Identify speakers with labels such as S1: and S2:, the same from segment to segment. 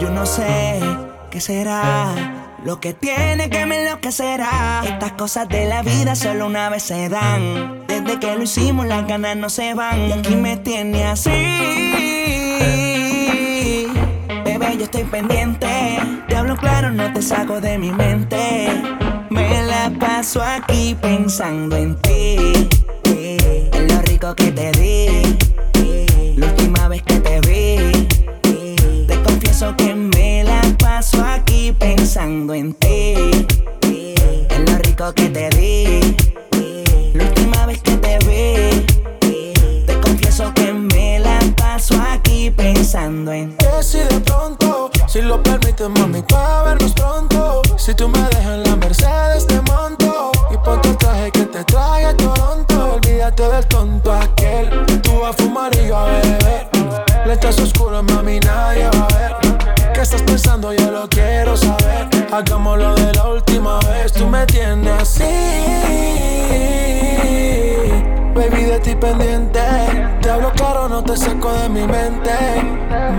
S1: Yo no sé qué será lo que tiene que me enloquecerá. Estas cosas de la vida solo una vez se dan. Desde que lo hicimos las ganas no se van. Y aquí me tiene así. Bebé, yo estoy pendiente. Te hablo claro, no te saco de mi mente. Me la paso aquí pensando en ti. En lo rico que te di. La última vez que te vi. Te confieso que me la paso aquí pensando en ti. En lo rico que te di. La última vez que te vi. Te confieso que me la paso aquí pensando en ti.
S2: si de pronto, si lo permites, mami, para vernos pronto. Si tú me dejas la Te hablo claro, no te saco de mi mente.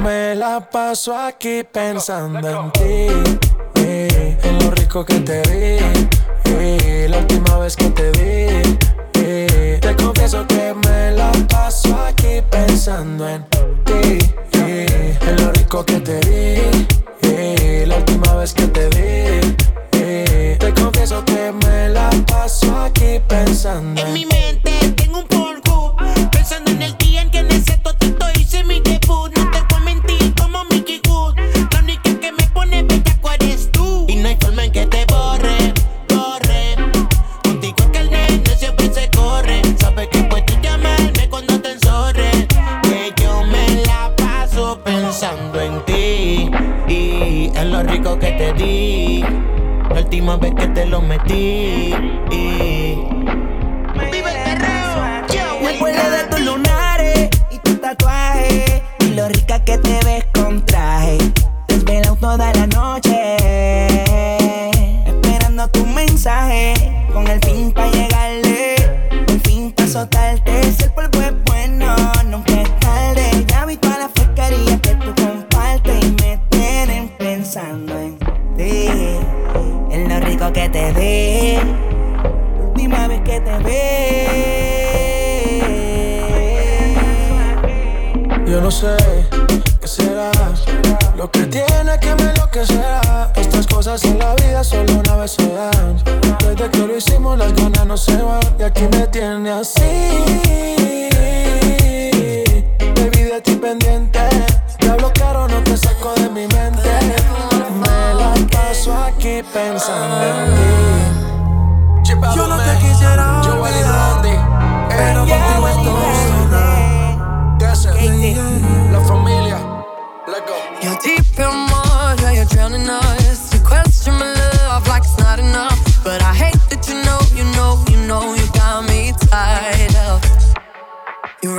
S2: Me la paso aquí pensando en ti. en lo rico que te eh, la última vez que te vi. te confieso que me la paso aquí pensando en ti. en lo rico que te eh, la última vez que te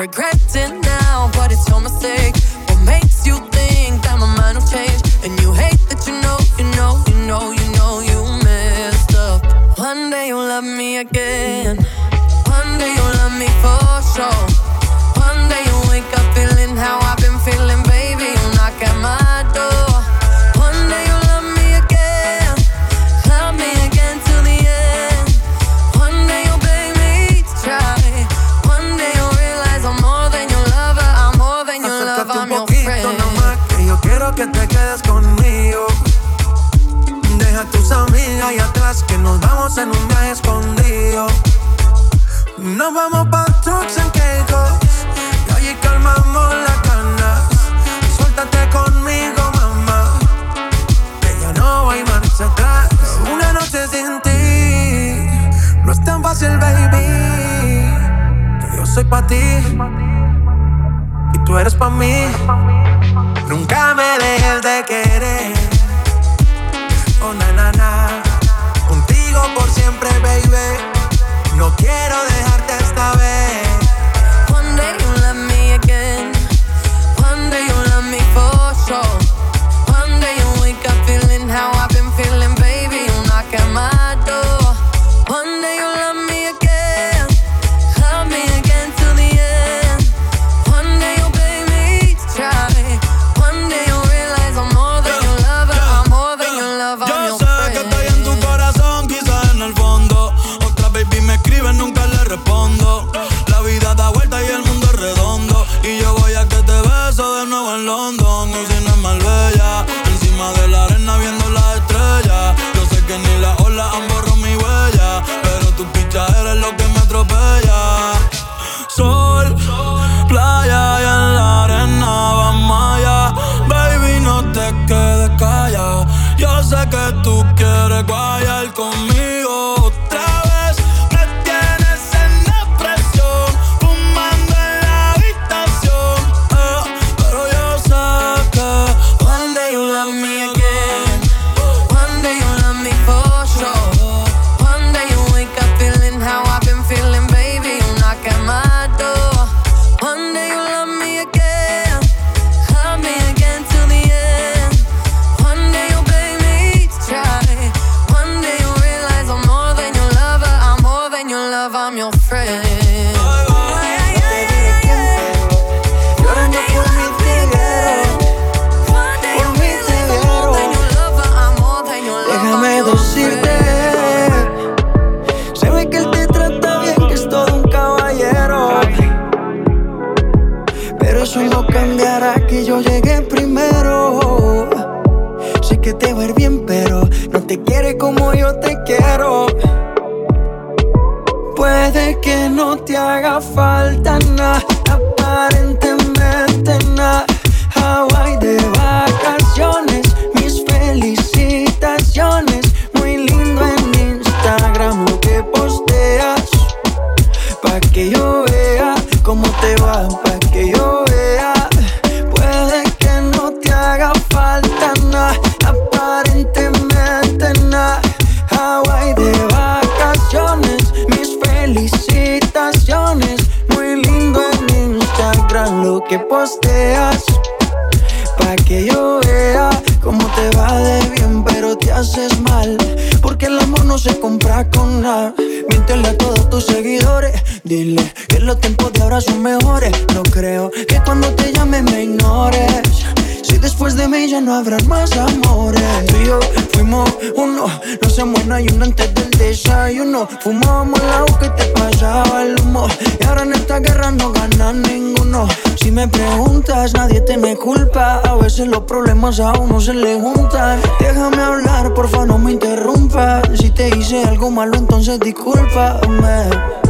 S3: regret it now, but it's your mistake.
S4: Vamos en un escondido. Nos vamos pa' trucks and Caicos y allí calmamos las ganas. Suéltate conmigo, mamá, que ya no hay marcha atrás. Una noche sin ti no es tan fácil, baby. Que yo soy pa' ti y tú eres pa' mí. Nunca me dejes de querer. Oh, na, na. Por siempre, baby. No quiero dejarte esta vez.
S5: Son mejores. No creo que cuando te llame me ignores. Si después de mí ya no habrán más amores. Tú y yo fuimos uno, no hacemos nada y uno antes del desayuno. Fumábamos el agua que te pasaba el humo. Y ahora en esta guerra no gana ninguno. Si me preguntas, nadie tiene culpa. A veces los problemas a uno se le juntan. Déjame hablar, porfa, no me interrumpas. Si te hice algo malo, entonces discúlpame.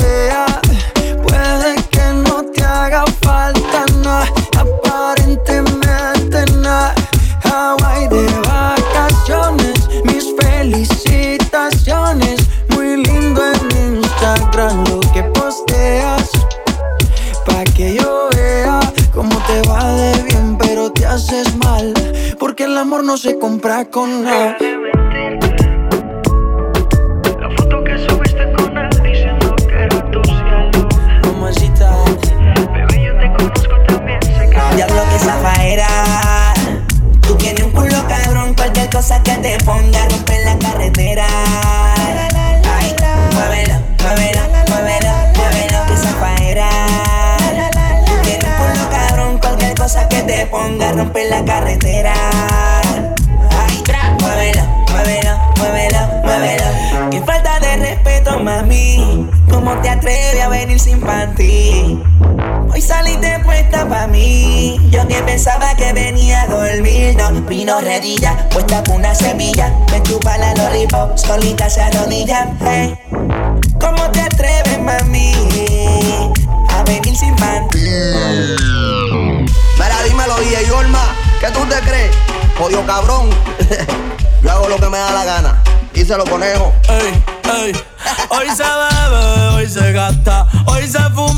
S5: Falta nada, aparentemente nada. Hawaii de vacaciones, mis felicitaciones. Muy lindo en Instagram lo que posteas. Pa' que yo vea cómo te va de bien, pero te haces mal. Porque el amor no se compra con nada. Puesta con una semilla. Me chupa la lollipop, solita se arrodilla. Hey. ¿Cómo te atreves, mami? A venir sin panty.
S6: Mira, dímelo, DJ Yorma, ¿qué tú te crees? Jodido cabrón. Yo hago lo que me da la gana. Díselo, conejo.
S7: Ey, ey. Hoy se bebe, hoy se gasta, hoy se fuma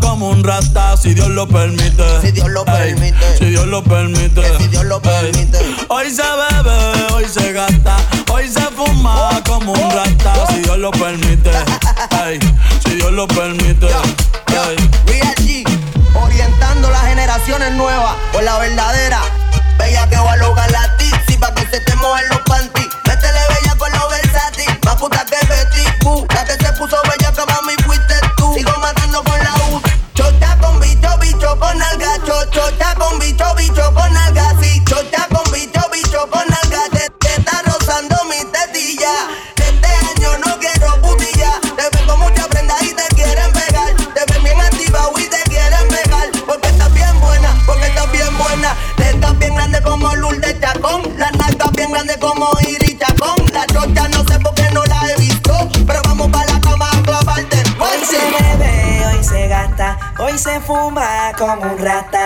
S7: como un rata, si Dios lo permite.
S6: Si Dios lo
S7: Ey,
S6: permite.
S7: Si Dios lo permite.
S6: Que si Dios lo
S7: Ey.
S6: permite.
S7: Hoy se bebe, hoy se gasta, hoy se fuma como un rata, si Dios lo permite. Ey, si Dios lo permite. Ey.
S6: Real G, orientando las generaciones nuevas por la verdadera. Bella que va a lograr la tizi pa' que se te mojen los panties.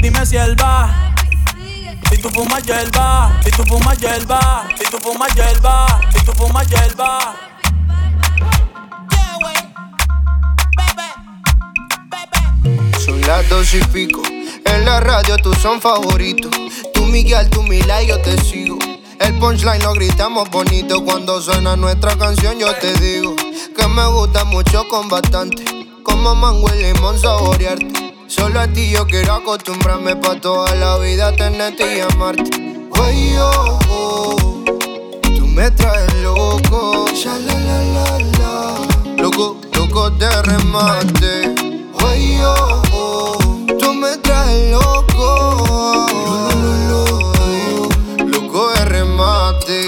S7: Dime si él va. Si tú fumas hierba, si tú fumas hierba, si tú fumas hierba, si tú fumas hierba.
S8: Son las dos y pico. En la radio tú son favoritos. Tú Miguel, tú Mila y yo te sigo. El punchline lo gritamos bonito cuando suena nuestra canción. Yo te digo que me gusta mucho con bastante. Como mango y limón saborearte. Solo a ti yo quiero acostumbrarme pa' toda la vida tenerte y amarte. Ay, oh, oh, tú me traes loco. La. Loco, loco de remate. Ay, oh, oh, tú me traes loco. Loco de remate.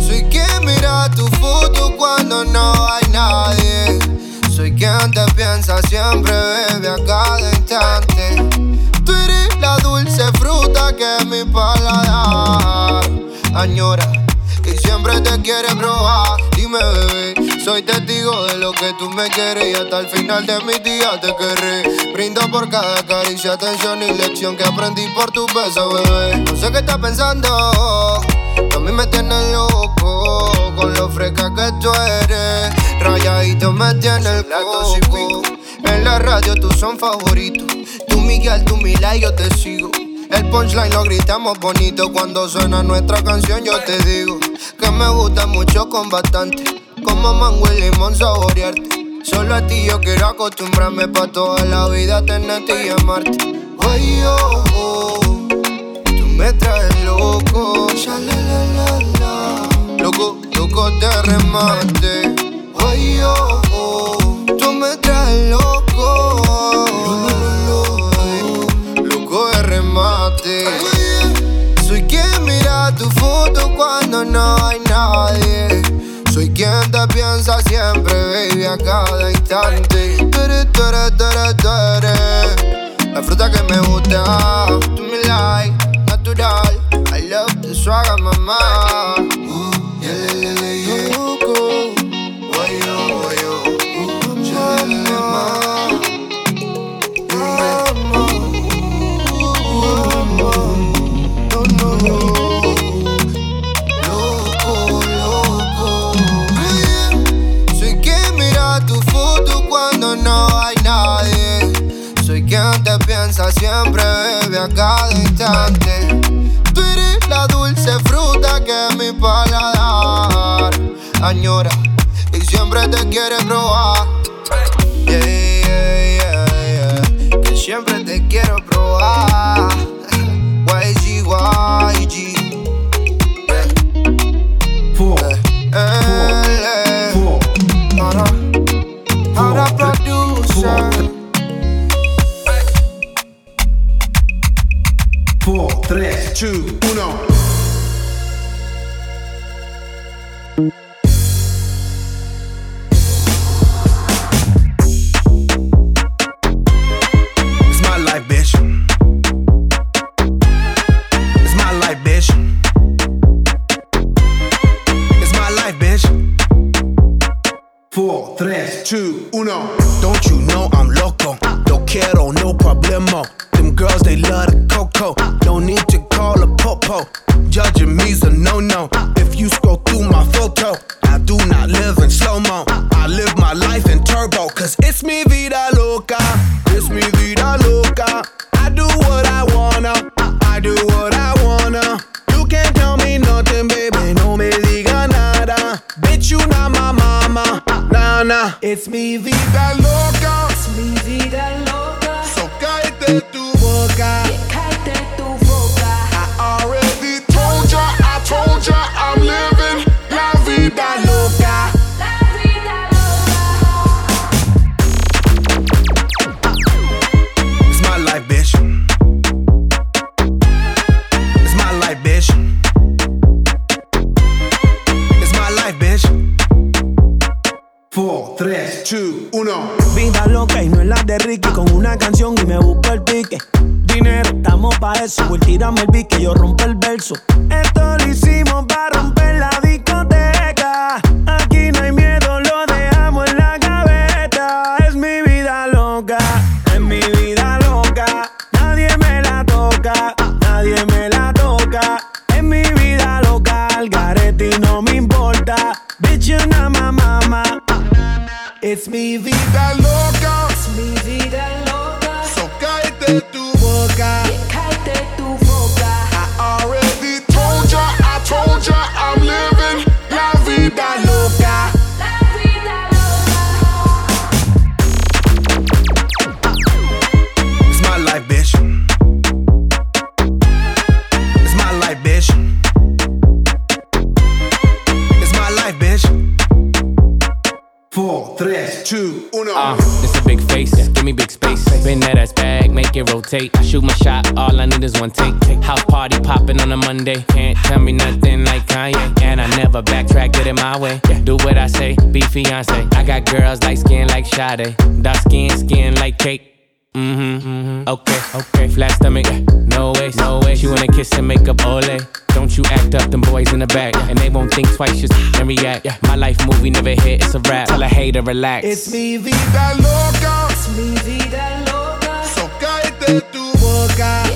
S8: Soy quien mira tu foto cuando no hay nadie. Quien te piensa siempre, bebe a cada instante. Tú eres la dulce fruta que mi paladar añora. Que siempre te quiere probar. Dime, bebé, soy testigo de lo que tú me quieres y hasta el final de mis días te querré. Brindo por cada caricia, atención y lección que aprendí por tu beso, bebé. No sé qué estás pensando, mí me tienes loco con lo fresca que tú eres. Rayadito me tiene el coco. En la radio tú son favoritos. Tú Miguel, tú Mila y yo te sigo. El punchline lo gritamos bonito cuando suena nuestra canción. Yo te digo que me gusta mucho con bastante. Como mango y limón saborearte. Solo a ti yo quiero acostumbrarme pa' toda la vida tenerte y amarte. Ay, oh, oh, me traes loco. La. Loco, loco de remate. Ay, oh, oh, tú me traes loco. Loco de remate. Soy quien mira tu foto cuando no hay nadie. Soy quien te piensa siempre, baby, a cada instante. Tú eres, tú eres La fruta que me gusta. Tú me like, I love the swagger, mamá. Uh, yeah, yeah, yeah, yeah. Loco. Guayo, guayo. Chale, mamá. No, no, no. Loco, loco. Soy quien mira tu foto cuando no hay nadie. Soy quien te piensa siempre, bebe a cada instante. Añora y siempre te quiere probar. Que siempre te quiero probar.
S9: Estamos pa' eso. Pues tírame el beat que yo rompo el verso. Esto lo hicimos para romper la discoteca. Aquí no hay miedo, lo dejamos en la gaveta. Es mi vida loca, es mi vida loca. Nadie me la toca, nadie me la toca. Es mi vida loca, al garete y no me importa. Bitch, you not my mama.
S10: It's mi vida loca.
S11: Make. I shoot my shot, all I need is one take. House party popping on a Monday. Can't tell me nothing like Kanye. And I never backtrack, get it my way. Do what I say, be fiance. I got girls like skin like Sade. Dark skin, skin like cake. Mm-hmm, mm-hmm. Okay, okay. Flat stomach, no way, no way. She wanna kiss and make up ole. Don't you act up, them boys in the back. And they won't think twice, just and react. My life movie never hit, it's a rap. Tell a hater, relax.
S10: It's mi vida loca.
S3: Es mi vida loca.
S10: Cállate tu boca.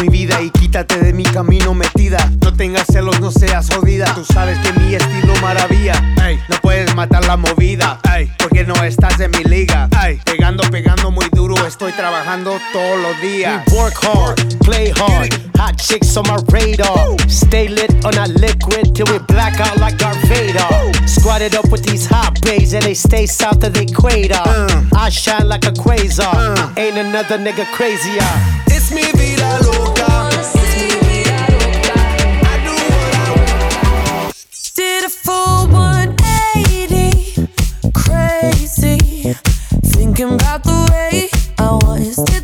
S12: Mi vida y quítate de mi camino metida. No tengas celos, no seas jodida. Tú sabes que mi estilo maravilla. Ey, no puedes matar la movida. Ey, porque no estás en mi liga. Ey, pegando, pegando muy duro. Estoy trabajando todos los días.
S13: We work hard, play hard. Hot chicks on my radar. Stay lit on that liquid till we black out like Darth Vader. Squatted up with these hot bays and they stay south of the equator. I shine like a quasar. Ain't another nigga crazier.
S14: It's mi vida loca.
S3: Did a full 180, crazy. Thinking about the way I was.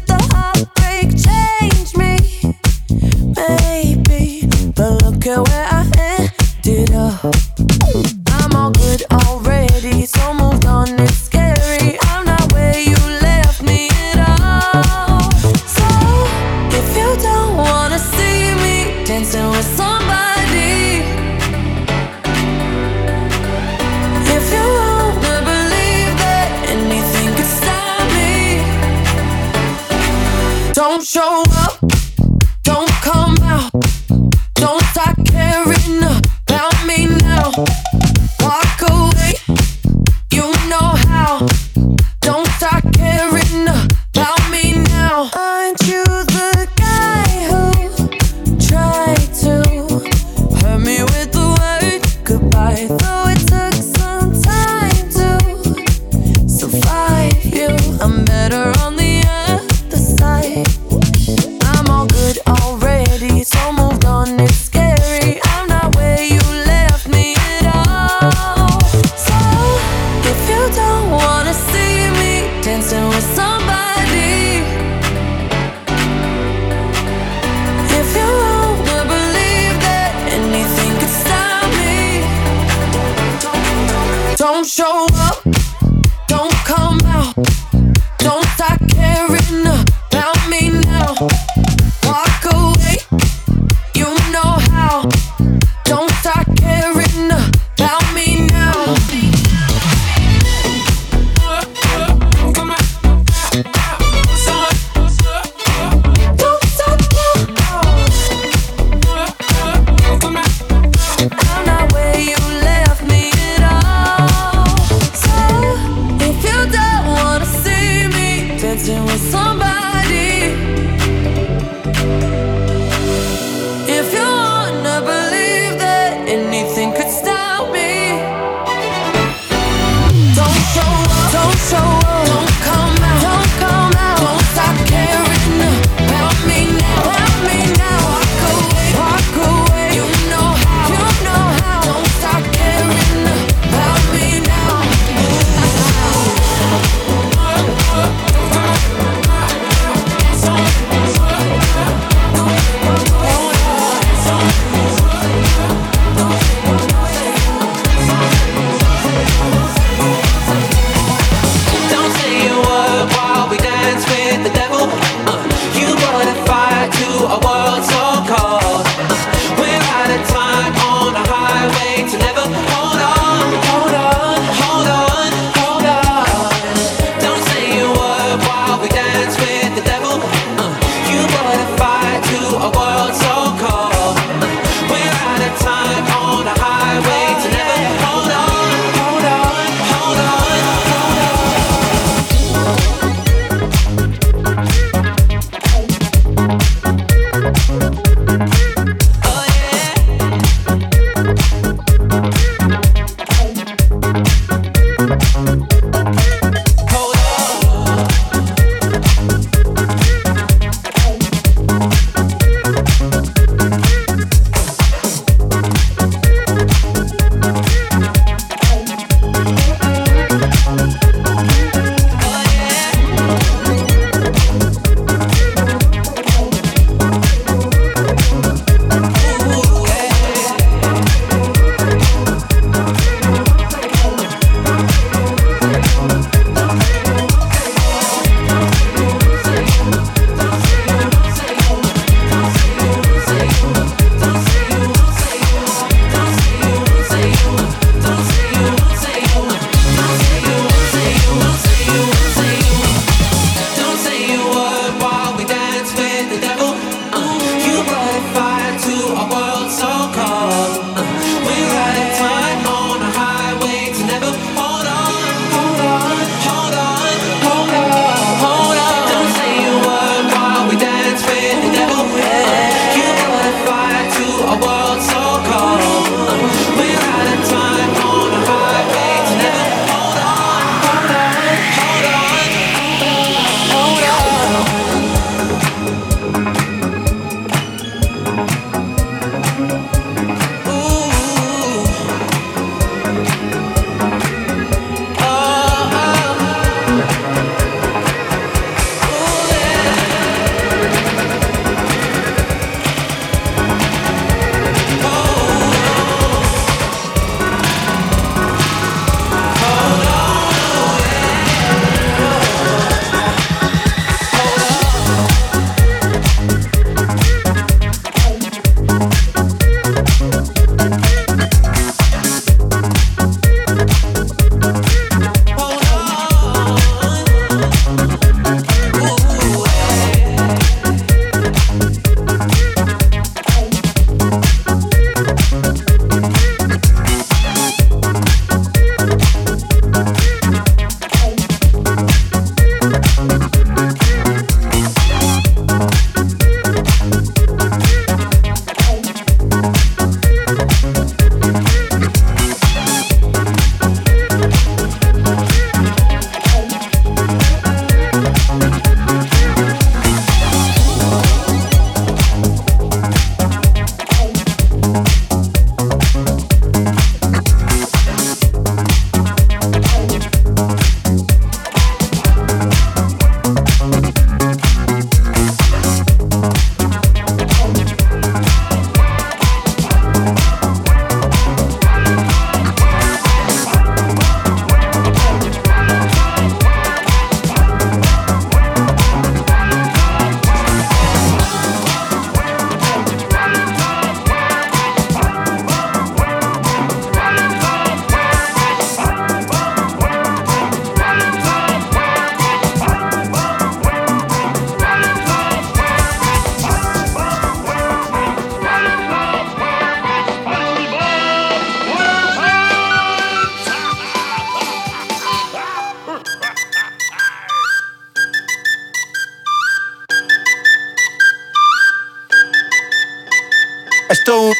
S2: Esto un,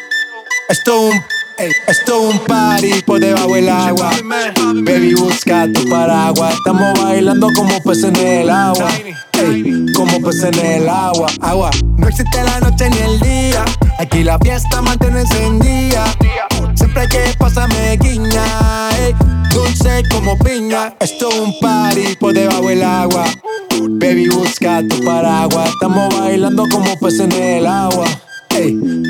S2: esto un, ey, esto un party por debajo del agua. Baby, busca tu paraguas. Estamos bailando como peces en el agua. Como peces en el agua. Agua. No existe la noche ni el día. Aquí la fiesta mantiene encendida. Siempre que pasarme guiña. ey, dulce como piña. Esto es un party por debajo del agua. Baby, busca tu paraguas. Estamos bailando como peces en el agua.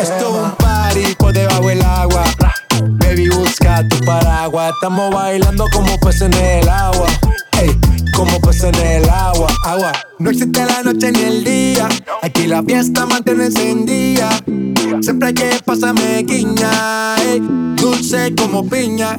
S2: Esto es un party por debajo del agua. Baby, busca tu paraguas. Estamos bailando como peces en el agua. Ey, como peces en el agua, agua. No existe la noche ni el día. Aquí la fiesta mantiene encendida. Siempre hay que pasarme guiña. ey, dulce como piña.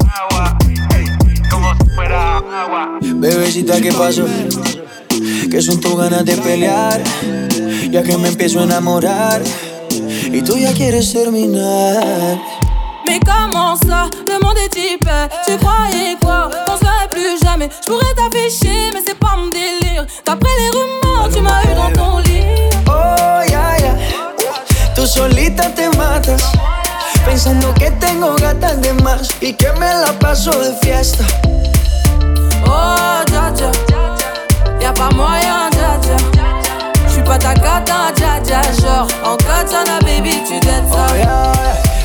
S5: Bebecita, ¿qué pasó? Que son tus ganas de pelear, ya que me empiezo a enamorar. Y tú ya quieres terminar.
S15: Mais comment ça, le monde est hyper. Tu croyais quoi, qu'on se verrait plus jamais. Je pourrais t'afficher, mais c'est pas mon délire. D'après les rumeurs, tu m'as eu dans ton lit.
S5: Oh, ya, ya. Tú solita te matas, pensando que tengo gatas de más y que me la paso de fiesta.
S15: Oh, dja dja Y'a pas moyen, dja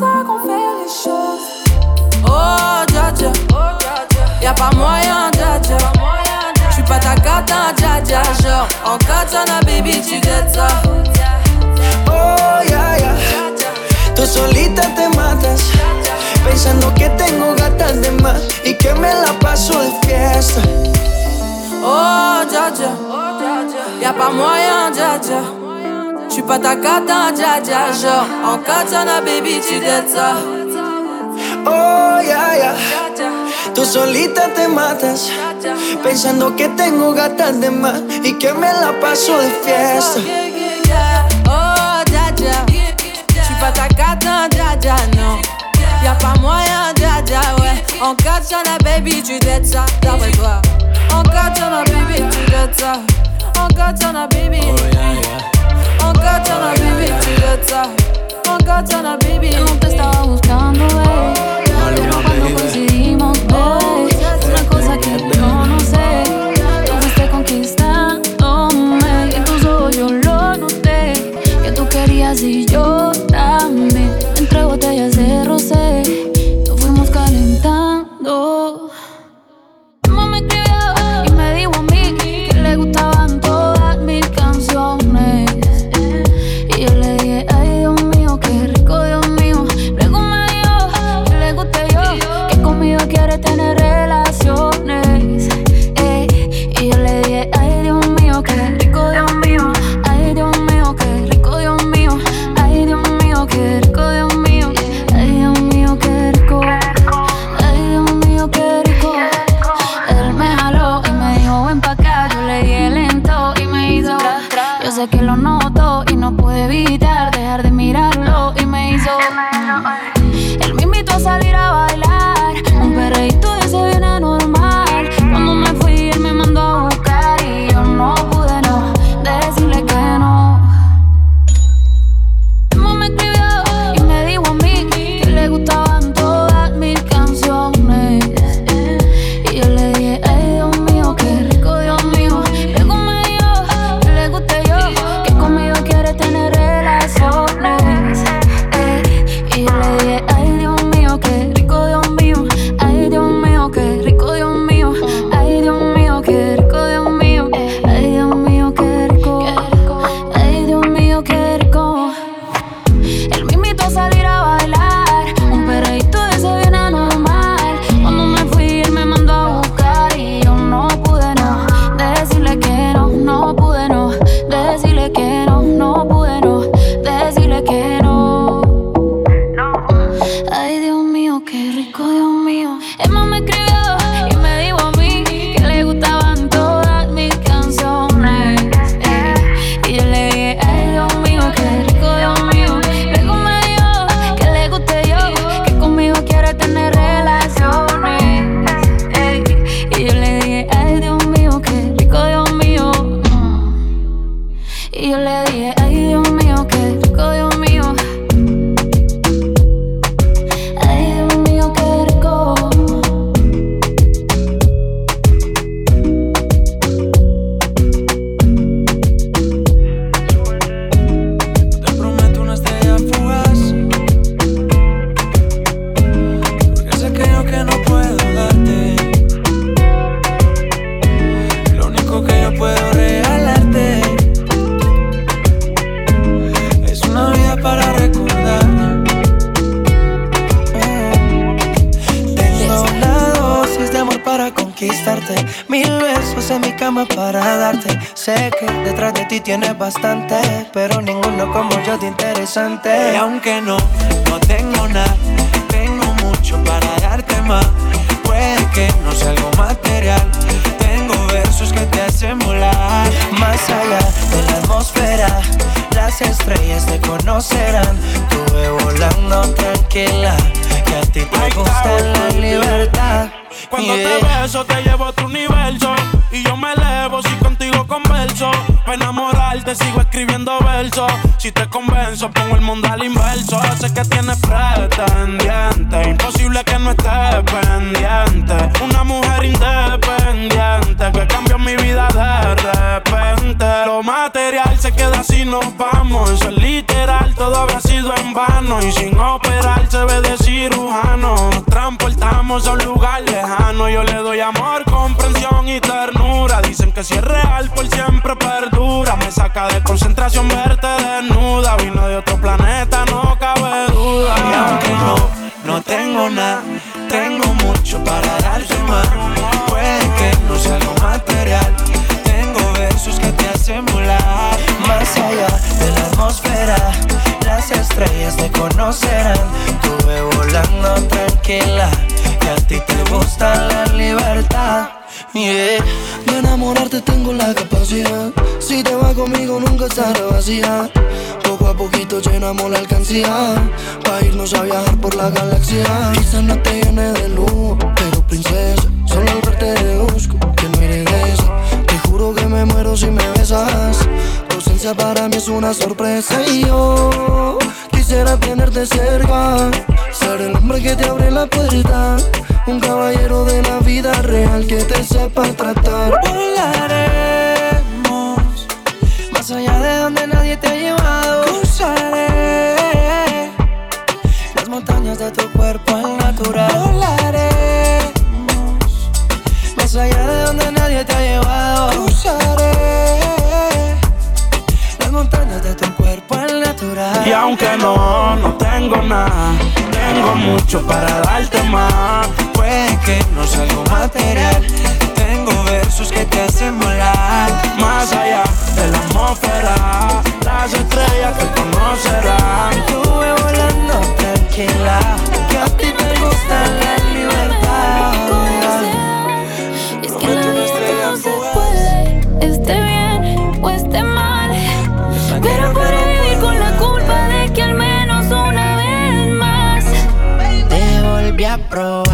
S15: Qu'on fait les choses Oh, dja dja Y'a pas moyen, dja dja J'suis pas ta cata, dja dja Genre, en katana, baby, tu dettes ça.
S5: Oh, ya, ya. Tú solita te matas, pensando que tengo gatas de más y que me la paso de fiesta.
S15: Oh, dja dja Y'a pas moyen, dja dja J'suis pas ta cata, dja dja Genre, en katana, baby, tu ça.
S5: Oh, ya, ya. Tú solita te matas, pensando que tengo gatas de más y que me la paso de fiesta.
S15: Oh, dja dja. J'suis pas ta cata, dja dja, non Y'a pas moyen, dja dja, ouais. En katana, baby, tu ça D'après toi. En katana, baby, tu ça. En katana, baby. En katana, baby, tu dettes ça En katana, baby
S16: No te estaba buscando, babe.
S17: Ti te gusta la libertad.
S7: Cuando
S17: Yeah.
S7: te beso te llevo a otro universo. Y yo me elevo si contigo converso. Para enamorarte sigo escribiendo versos. Si te convenzo pongo el mundo al inverso. Sé que tienes pretendiente. Imposible que no estés pendiente. Una mujer independiente Que cambió mi vida de repente. Lo material se queda si nos vamos. Eso es literal, todo habrá sido en vano. Y sin operar se ve de cirujano. Nos transportamos a un lugar lejano Yo le doy amor, comprensión y ternura. Dicen que si es real por siempre perdura. Me saca de concentración verte desnuda. Vino de otro planeta, no cabe duda.
S17: Y aunque no, no tengo nada, tengo mucho para darte más. Puede que no sea algo material, tengo versos que te hacen volar. Más allá de la atmósfera, las estrellas te conocerán. Tuve volando tranquila, que a ti te gusta la libertad. Yeah. De enamorarte tengo la capacidad. Si te vas conmigo nunca estará vacía. Poco a poquito llenamos la alcancía. Pa' irnos a viajar por la galaxia. Quizás no te llene de luz, pero princesa. Solo al verte deduzco que no eres. Te juro que me muero si me besas. Tu ausencia para mí es una sorpresa. Y yo quisiera tenerte cerca. Ser el hombre que te abre la puerta. Un caballero de la vida real que te sepa tratar. Volaremos más allá de donde nadie te ha llevado. Cruzaré las montañas de tu cuerpo al natural. Volaremos más allá de donde nadie te ha llevado. Cruzaré montañas de tu cuerpo al natural.
S7: Y aunque no, no tengo nada Tengo mucho para darte más
S17: Puede que no sea algo material. Tengo versos que te hacen volar.
S7: Más allá de la atmósfera Las estrellas te conocerán
S17: Estuve volando tranquila. Que a ti te gusta
S7: Oh.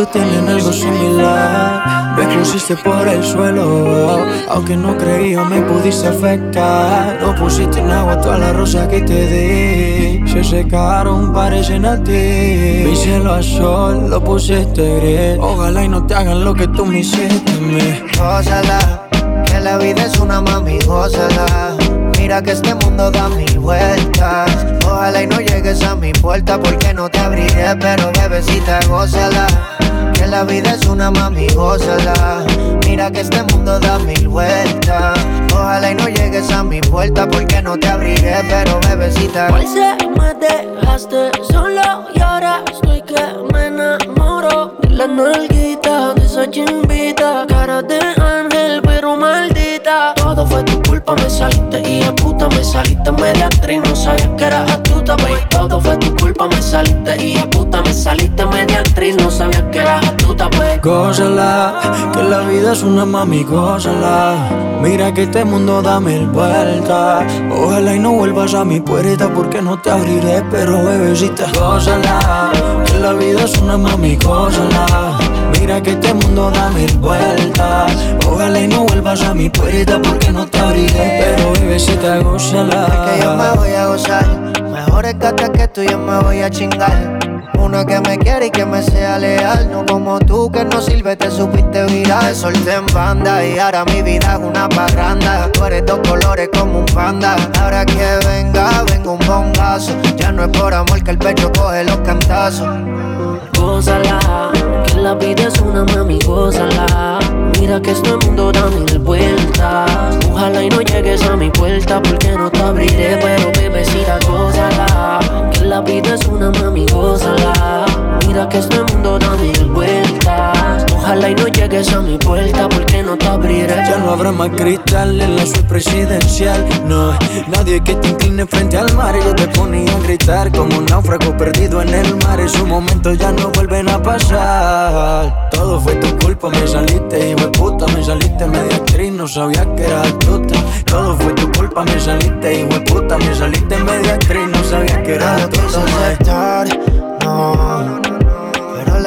S7: Tú
S5: tienen algo similar. Me pusiste por el suelo, aunque no creía me pudiste afectar. No pusiste en agua todas las rosas que te di. Se secaron, parecen a ti. Mi cielo a sol, lo pusiste gris. Ojalá y no te hagan lo que tú me hiciste a mí.
S18: Gózala, que la vida es una mami, gózala. Mira que este mundo da mil vueltas. Ojalá y no llegues a mi puerta porque no te abriré, pero bebecita, gózala. Que la vida es una mami, gózala. Mira que este mundo da mil vueltas. Ojalá y no llegues a mi puerta porque no te abriré, pero bebecita.
S19: Hoy se me dejaste solo y ahora estoy que me enamoro la nalguita, de esa chimbita, cara de ángel pero maldita. Todo fue me saliste y a puta me saliste media actriz, no sabía que eras astuta, baby. Todo fue tu culpa, me saliste y a puta me saliste media actriz, no sabía que eras astuta, baby.
S5: Gózala, que la vida es una mami, gózala. Mira que este mundo da mil vueltas. Ojalá y no vuelvas a mi puerta porque no te abriré, pero bebecita, gózala. Que la vida es una mami, gózala. Mira que este mundo da mil vueltas. Ojalá y no vuelvas a mi puerta porque no te abriré, pero bebecita, gózala.
S18: que yo me voy a gozar. Mejor es que tú yo me voy a chingar. Una que me quiere y que me sea leal. No como tú que no sirve, te supiste viral. Te solté en banda y ahora mi vida es una parranda. Tú eres dos colores como un panda. Ahora que venga, venga un bongazo. Ya no es por amor que el pecho coge los cantazos.
S19: Gózala, que la vida es una mami, gózala. Mira que este mundo da mil vueltas. Ojalá y no llegues a mi puerta porque no te abriré, pero bebecita, gózala. Que la vida es una mami, gózala. Mira que este mundo da mil vueltas. Ojalá y no llegues a mi puerta porque no te abriré.
S5: Ya no habrá más cristal en la suite presidencial. No, nadie que te incline frente al mar. Yo te ponía a gritar como un náufrago perdido en el mar. Esos momentos ya no vuelven a pasar. Todo fue tu culpa, me saliste, hijo de puta. Me saliste media actriz, no sabía que eras astuta. Todo fue tu culpa, me saliste, hijo de puta. Me saliste media actriz, no sabía que
S18: No quise
S5: astuta.
S18: aceptar, no. Pero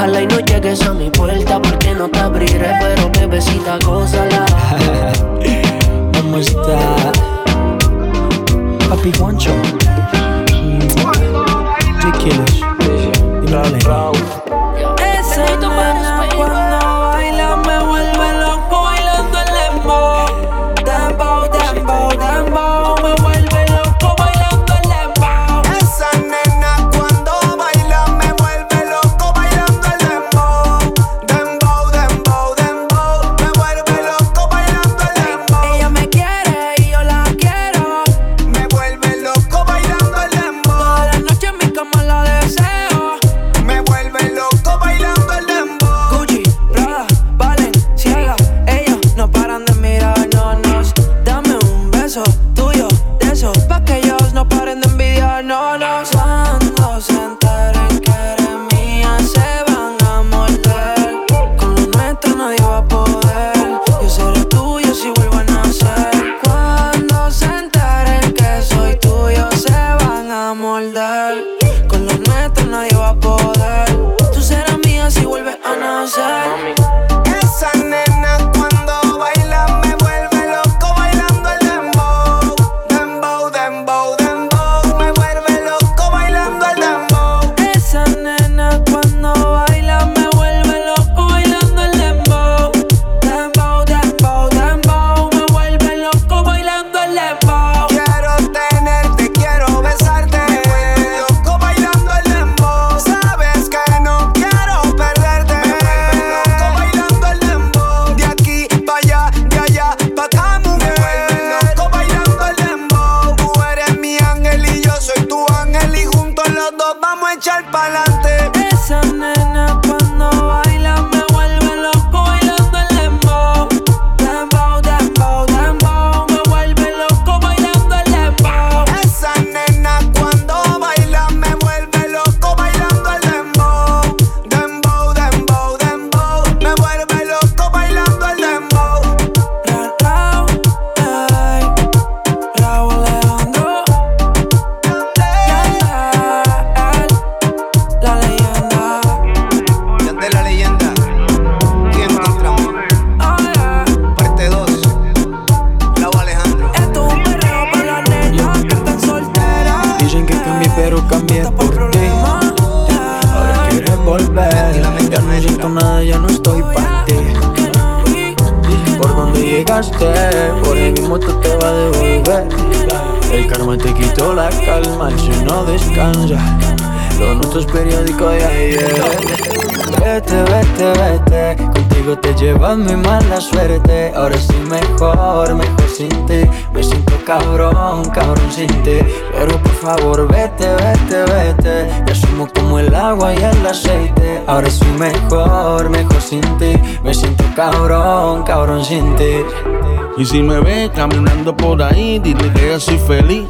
S19: Ojalá y no llegues a mi puerta porque no te abriré, pero bebecita, gózala.
S5: ¿Cómo está? Papi Juancho. Ridiculous. Dímelo. Y si me
S7: ves caminando por ahí, dile que ya soy feliz.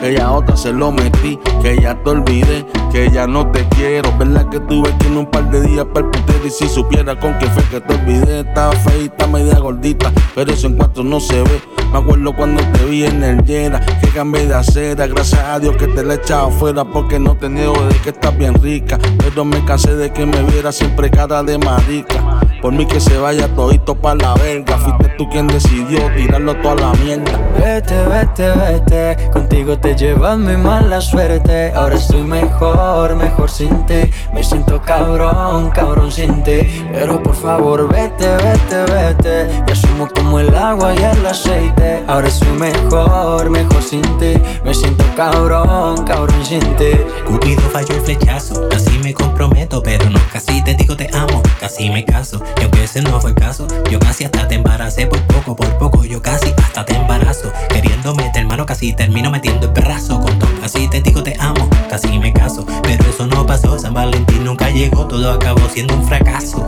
S7: Que ya otra se lo metí, que ya te olvidé, que ya no te quiero. ¿Verdad que tuve que en un par de días para Y si supiera con qué fue que te olvidé, estaba feita, media gordita, pero eso en cuatro no se ve. Me acuerdo cuando te vi en el Yera, que cambié de acera. Gracias a Dios que te la he echado afuera, porque no te niego de que estás bien rica. Pero me cansé de que me viera siempre cara de marica. Por mí que se vaya todito pa' la verga. Fuiste tú quien decidió tirarlo toda la mierda.
S5: Vete, vete, vete. Contigo te llevas mi mala suerte. Ahora estoy mejor, mejor sin ti. Me siento cabrón, cabrón sin ti. Pero por favor, vete, vete, vete. Ya somos como el agua y el aceite. Ahora estoy mejor, mejor sin ti. Me siento cabrón, cabrón sin ti.
S20: Cupido falló el flechazo. Casi me comprometo, pero no, casi te digo te amo. Casi me caso. Y aunque ese no fue el caso, yo casi hasta te embaracé por poco, por poco, yo casi hasta te embarazo. Queriendo meter mano, casi termino metiendo el perrazo. Con todo, casi te digo te amo, casi me caso. Pero eso no pasó, San Valentín nunca llegó, todo acabó siendo un fracaso.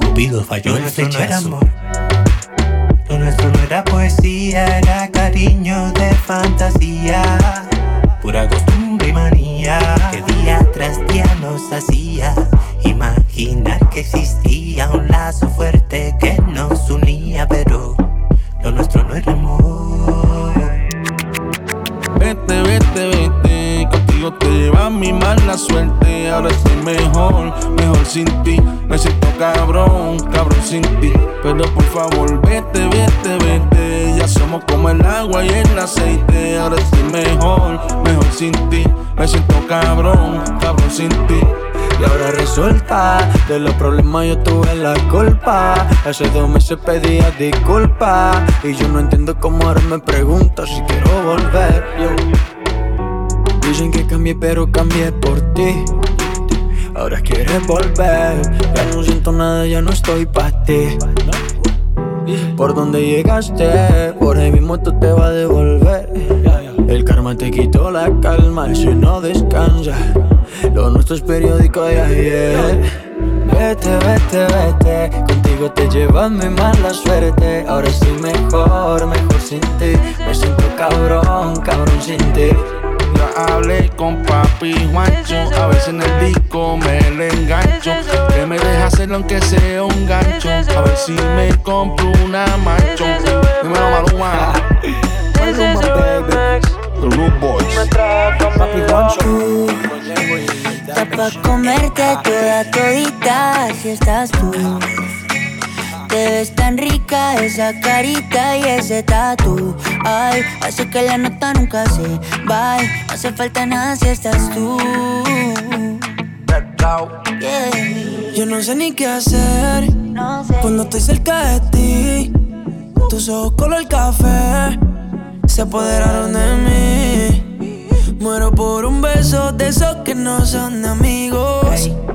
S20: Cupido falló el flechazo.
S21: amor. Lo nuestro no era poesía, era cariño de fantasía. Pura costumbre y manía día tras día nos hacía imaginar que existía un lazo fuerte que nos unía,
S7: Contigo te lleva mi mala suerte. Ahora estoy mejor, mejor sin ti. Me siento cabrón, cabrón sin ti. Pero por favor, vete, vete, vete. Ya somos como el agua y el aceite. Ahora estoy mejor, mejor sin ti. Me siento cabrón, cabrón sin ti.
S5: Y ahora resulta, de los problemas yo tuve la culpa. Hace dos meses pedía disculpas. Y yo no entiendo cómo ahora me preguntas si quiero volver. Yo. Dicen que cambié, pero cambié por ti. Ahora quieres volver. Ya no siento nada, ya no estoy pa' ti. Por donde llegaste, por ahí mismo tú te vas a devolver. El karma te quitó la calma, si no descansa. Lo nuestro es periódico de ayer. Vete, vete, vete. Contigo te llevas mi mala suerte. Ahora estoy mejor, mejor sin ti. Me siento cabrón, cabrón sin ti.
S7: Hablé con papi Juancho, a veces en el disco me le engancho. Que me deja hacerlo aunque sea un gancho. A ver si me compro una macho. Dímelo, Maluma. Maluma, baby. The Rude Boys.
S5: Papi Juancho.
S22: Está pa' comerte toda todita si estás tú. Te ves tan rica esa carita y ese tatu. Ay, hace que la nota nunca se va. No hace falta nada si estás tú. Yeah.
S5: Yo no sé ni qué hacer cuando estoy cerca de ti. Tus ojos color café se apoderaron de mí. Muero por un beso de esos que no son de amigos.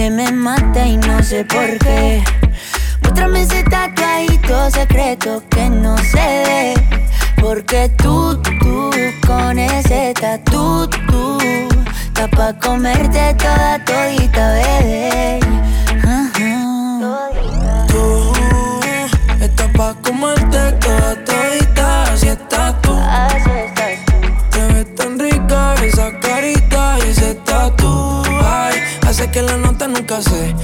S22: que me mata y no sé por qué. Muéstrame ese tatuadito secreto que no ve. Porque tú, tú, con ese tatu, tú, está pa' comerte toda todita, bebé.
S5: Nunca se.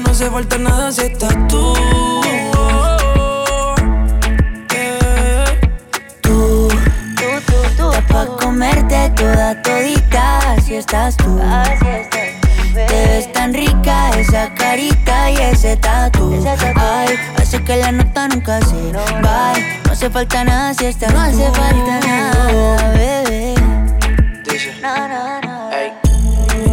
S5: No se falta nada si estás tú. Eh. Tú
S22: toda todita, si estás tú. Te ves tan rica esa carita y ese tatu. Ay, hace que la nota nunca se Bye, no hace falta nada si estás No hace falta nada, bebé. No, no, no.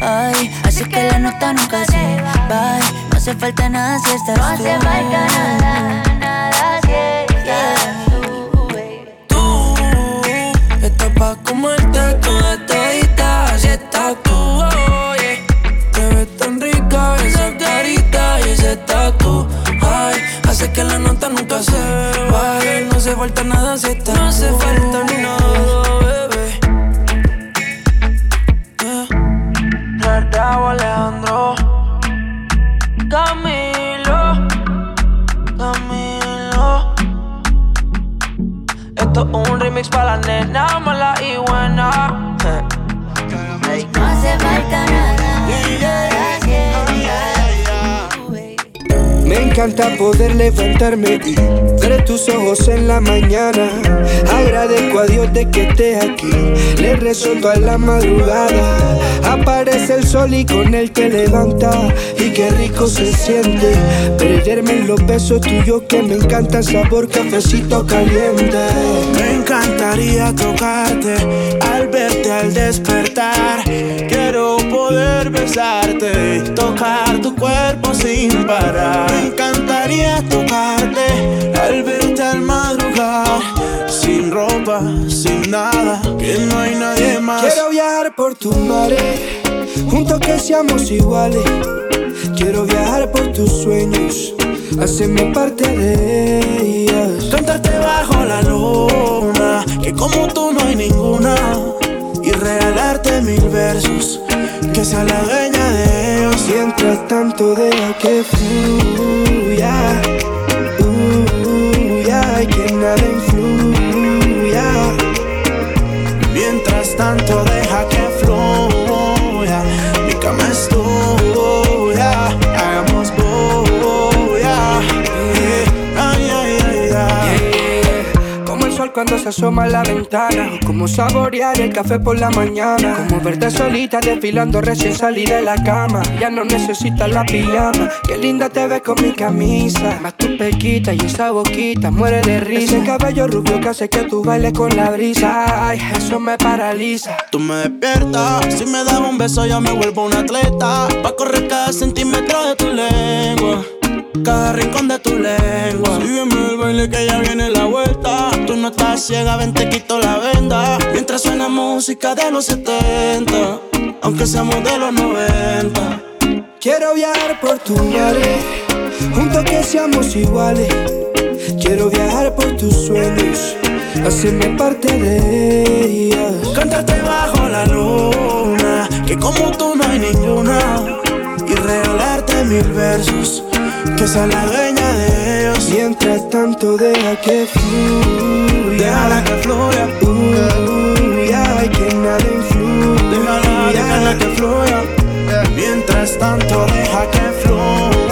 S22: Ay, así que la nota nunca se va. No hace falta nada si estás no tú. No hace falta nada, nada si estás tú.
S3: Tú estás pa' comerte toda todita si estás tú. oye. Te ves tan rica esa carita y ese tatu. Ay, hace que la nota nunca se baje. No hace falta nada si estás No hace falta
S23: poder levantarme y ver tus ojos en la mañana. Agradezco a Dios de que estés aquí. Le rezo a la madrugada. Aparece el sol y con él te levanta. Y qué rico se siente perderme en los besos tuyos que me encanta el sabor cafecito caliente.
S7: Me encantaría tocarte al verte al despertar. Besarte, tocar tu cuerpo sin parar. Me encantaría tocarte al verte al madrugar. Sin ropa, sin nada, que no hay nadie más.
S23: Quiero viajar por tus mares, juntos que seamos iguales. Quiero viajar por tus sueños, hacerme parte de ellas.
S7: Cantarte bajo la luna, que como tú no hay ninguna. Mil versos, que sea la dueña de ellos.
S23: Mientras tanto deja que fluya, uh, ya, y que nada influya.
S7: Mientras tanto deja que fluya,
S23: cuando se asoma la ventana, como saborear el café por la mañana, como verte solita desfilando recién salida de la cama. Ya no necesitas la pijama, qué linda te ves con mi camisa, más tu pequita y esa boquita muere de risa. Ese cabello rubio que hace que tú bailes con la brisa, ay, eso me paraliza.
S7: Tú me despiertas, si me das un beso ya me vuelvo un atleta. Pa' correr cada centímetro de tu lengua, cada rincón de tu lengua. Sígueme el baile que ya viene la vuelta. Tú no estás ciega, ven te quito la venda. Mientras suena música de los 70, aunque seamos de los 90.
S23: Quiero viajar por tus mares, juntos que seamos iguales. Quiero viajar por tus sueños, hacerme parte de ellas.
S7: Cantarte bajo la luna, que como tú no hay ninguna. Regalarte mil versos, que sea la dueña de ellos.
S23: Mientras tanto deja que fluya,
S7: Déjala que fluya,
S23: uh, y que nada influya.
S7: déjala, déjala que fluya. Mientras tanto deja que fluya,